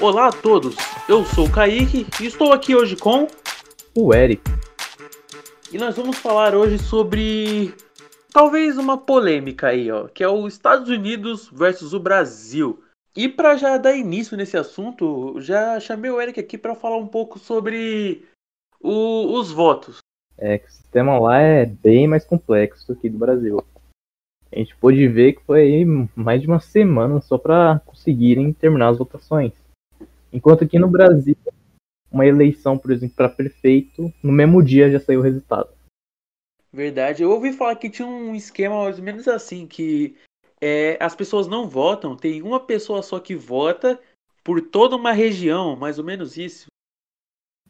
Olá a todos, eu sou o Kaique e estou aqui hoje com o Eric. E nós vamos falar hoje sobre talvez uma polêmica aí, ó, que é os Estados Unidos versus o Brasil. E para já dar início nesse assunto, já chamei o Eric aqui para falar um pouco sobre o, os votos. É que o sistema lá é bem mais complexo que do Brasil. A gente pôde ver que foi mais de uma semana só para conseguirem terminar as votações. Enquanto aqui no Brasil, uma eleição, por exemplo, para prefeito, no mesmo dia já saiu o resultado. Verdade. Eu ouvi falar que tinha um esquema mais ou menos assim, que é, as pessoas não votam, tem uma pessoa só que vota por toda uma região, mais ou menos isso.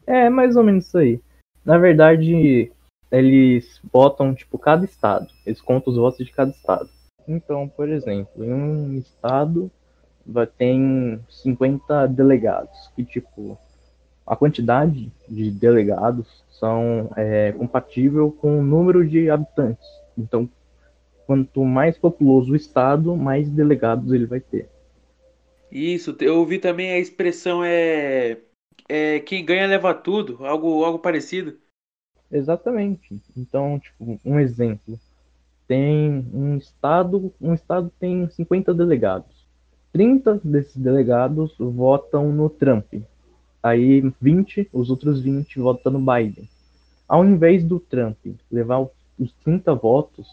É, mais ou menos isso aí. Na verdade, eles votam, tipo, cada estado. Eles contam os votos de cada estado. Então, por exemplo, em um estado tem 50 delegados, que tipo, a quantidade de delegados são é, compatível com o número de habitantes. Então, quanto mais populoso o estado, mais delegados ele vai ter. Isso, eu ouvi também a expressão é, é quem ganha leva tudo, algo, algo parecido. Exatamente. Então, tipo, um exemplo. Tem um estado, um estado tem 50 delegados. 30 desses delegados votam no Trump. Aí 20, os outros 20 votam no Biden. Ao invés do Trump levar os 30 votos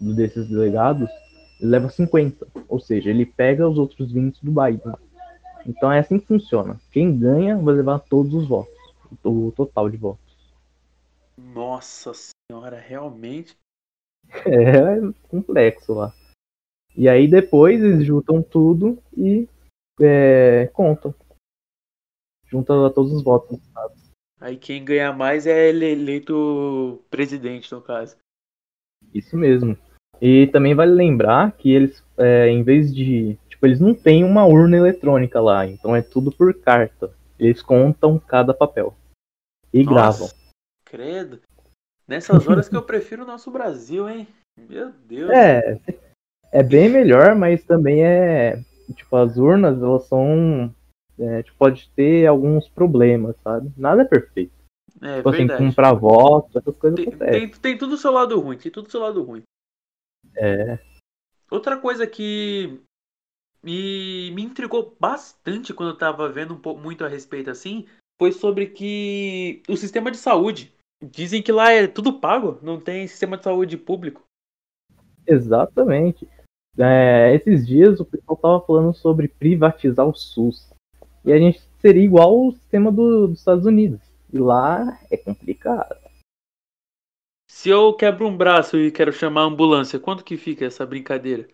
desses delegados, ele leva 50. Ou seja, ele pega os outros 20 do Biden. Então é assim que funciona. Quem ganha vai levar todos os votos, o total de votos. Nossa senhora, realmente. É complexo lá. E aí depois eles juntam tudo e é, contam. Junta todos os votos. Sabe? Aí quem ganha mais é eleito presidente, no caso. Isso mesmo. E também vale lembrar que eles, é, em vez de. Tipo, eles não têm uma urna eletrônica lá, então é tudo por carta. Eles contam cada papel. E Nossa, gravam. Credo. Nessas horas que eu prefiro o nosso Brasil, hein? Meu Deus. É, é bem melhor, mas também é. Tipo, as urnas, elas são. É, tipo, pode ter alguns problemas, sabe? Nada é perfeito. É, tipo assim, comprar voto, essas coisas tem, tem, tem, tudo o seu lado ruim, tem tudo o seu lado ruim. É. Outra coisa que me, me intrigou bastante quando eu tava vendo um pouco muito a respeito assim, foi sobre que o sistema de saúde. Dizem que lá é tudo pago, não tem sistema de saúde público. Exatamente. É, esses dias o pessoal tava falando sobre privatizar o SUS. E a gente seria igual o sistema do, dos Estados Unidos. E lá é complicado. Se eu quebro um braço e quero chamar a ambulância, quanto que fica essa brincadeira?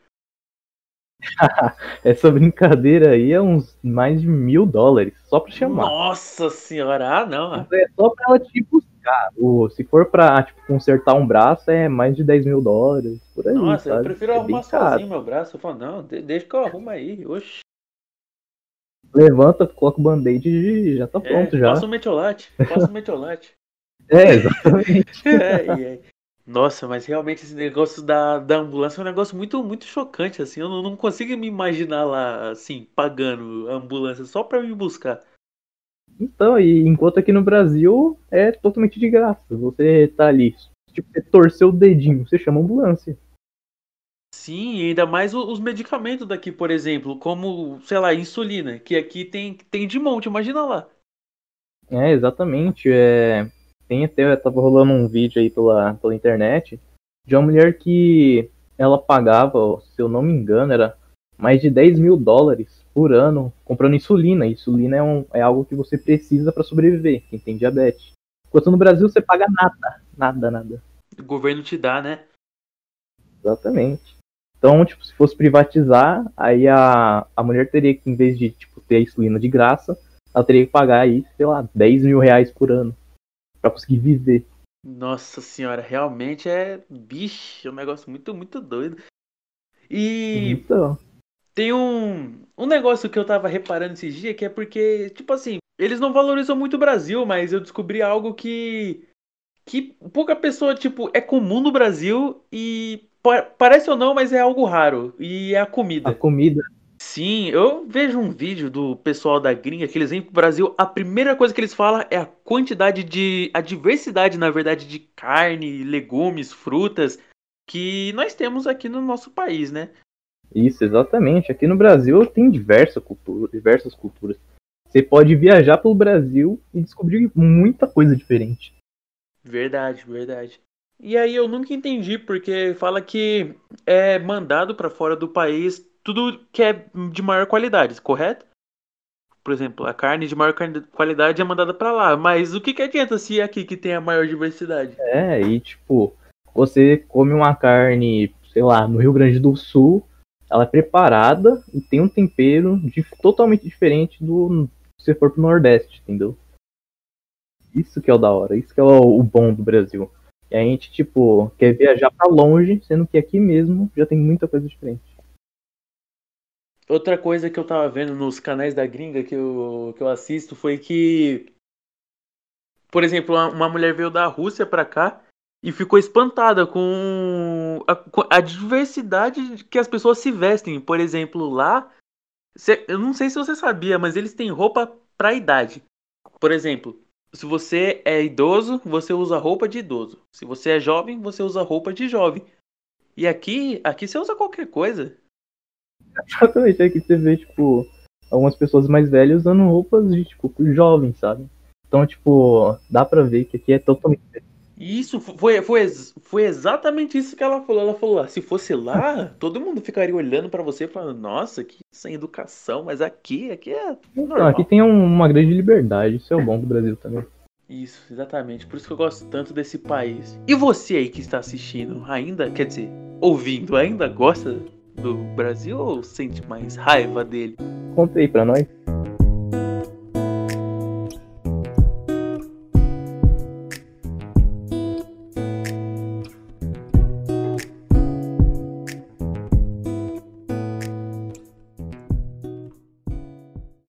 essa brincadeira aí é uns mais de mil dólares, só pra chamar. Nossa senhora, ah não. É só pra ela te buscar. O, se for pra tipo, consertar um braço, é mais de 10 mil dólares, por aí. Nossa, sabe? eu prefiro é arrumar sozinho meu braço. Eu falo, não, deixa que eu arrumo aí. Oxi. Levanta, coloca o band-aid e já tá é, pronto já. Passa o metiolate, passa o metiolate. é, exatamente. é. Nossa, mas realmente esse negócio da, da ambulância é um negócio muito, muito chocante, assim. Eu não, não consigo me imaginar lá, assim, pagando a ambulância só pra me buscar. Então, e enquanto aqui no Brasil é totalmente de graça. Você tá ali, tipo, você torceu o dedinho, você chama a ambulância. Sim, ainda mais os medicamentos daqui, por exemplo, como, sei lá, insulina, que aqui tem, tem de monte, imagina lá. É, exatamente. É... Tem até, tava rolando um vídeo aí pela, pela internet de uma mulher que ela pagava, se eu não me engano, era mais de 10 mil dólares por ano comprando insulina. Insulina é, um, é algo que você precisa para sobreviver, quem tem diabetes. Enquanto no Brasil você paga nada, nada, nada. O governo te dá, né? Exatamente. Então, tipo, se fosse privatizar, aí a, a mulher teria que, em vez de tipo, ter a insulina de graça, ela teria que pagar aí, sei lá, 10 mil reais por ano para conseguir viver. Nossa senhora, realmente é. Bicho, é um negócio muito, muito doido. E. Então. Tem um, um negócio que eu tava reparando esses dias que é porque, tipo assim, eles não valorizam muito o Brasil, mas eu descobri algo que. que pouca pessoa, tipo, é comum no Brasil e Parece ou não, mas é algo raro. E é a comida. A comida. Sim, eu vejo um vídeo do pessoal da gringa que eles vêm pro Brasil, a primeira coisa que eles falam é a quantidade de. a diversidade, na verdade, de carne, legumes, frutas que nós temos aqui no nosso país, né? Isso, exatamente. Aqui no Brasil tem diversa cultura, diversas culturas. Você pode viajar pelo Brasil e descobrir muita coisa diferente. Verdade, verdade. E aí eu nunca entendi porque fala que é mandado para fora do país tudo que é de maior qualidade, correto? Por exemplo, a carne de maior qualidade é mandada para lá, mas o que, que adianta se é aqui que tem a maior diversidade? É, e tipo, você come uma carne, sei lá, no Rio Grande do Sul, ela é preparada e tem um tempero de, totalmente diferente do se for pro Nordeste, entendeu? Isso que é o da hora, isso que é o, o bom do Brasil. E a gente, tipo, quer viajar para longe, sendo que aqui mesmo já tem muita coisa diferente. Outra coisa que eu tava vendo nos canais da gringa que eu, que eu assisto foi que, por exemplo, uma mulher veio da Rússia pra cá e ficou espantada com a, com a, diversidade que as pessoas se vestem. Por exemplo, lá, cê, eu não sei se você sabia, mas eles têm roupa para idade. Por exemplo, se você é idoso, você usa roupa de idoso. Se você é jovem, você usa roupa de jovem. E aqui, aqui você usa qualquer coisa. Exatamente, aqui você vê, tipo, algumas pessoas mais velhas usando roupas de, tipo, jovens, sabe? Então, tipo, dá pra ver que aqui é totalmente isso foi, foi, foi exatamente isso que ela falou. Ela falou: ah, se fosse lá, todo mundo ficaria olhando para você falando, nossa, que sem educação, mas aqui, aqui é. Normal. aqui tem uma grande liberdade, isso é o bom do Brasil também. Isso, exatamente. Por isso que eu gosto tanto desse país. E você aí que está assistindo, ainda, quer dizer, ouvindo, ainda gosta do Brasil ou sente mais raiva dele? Conta aí pra nós.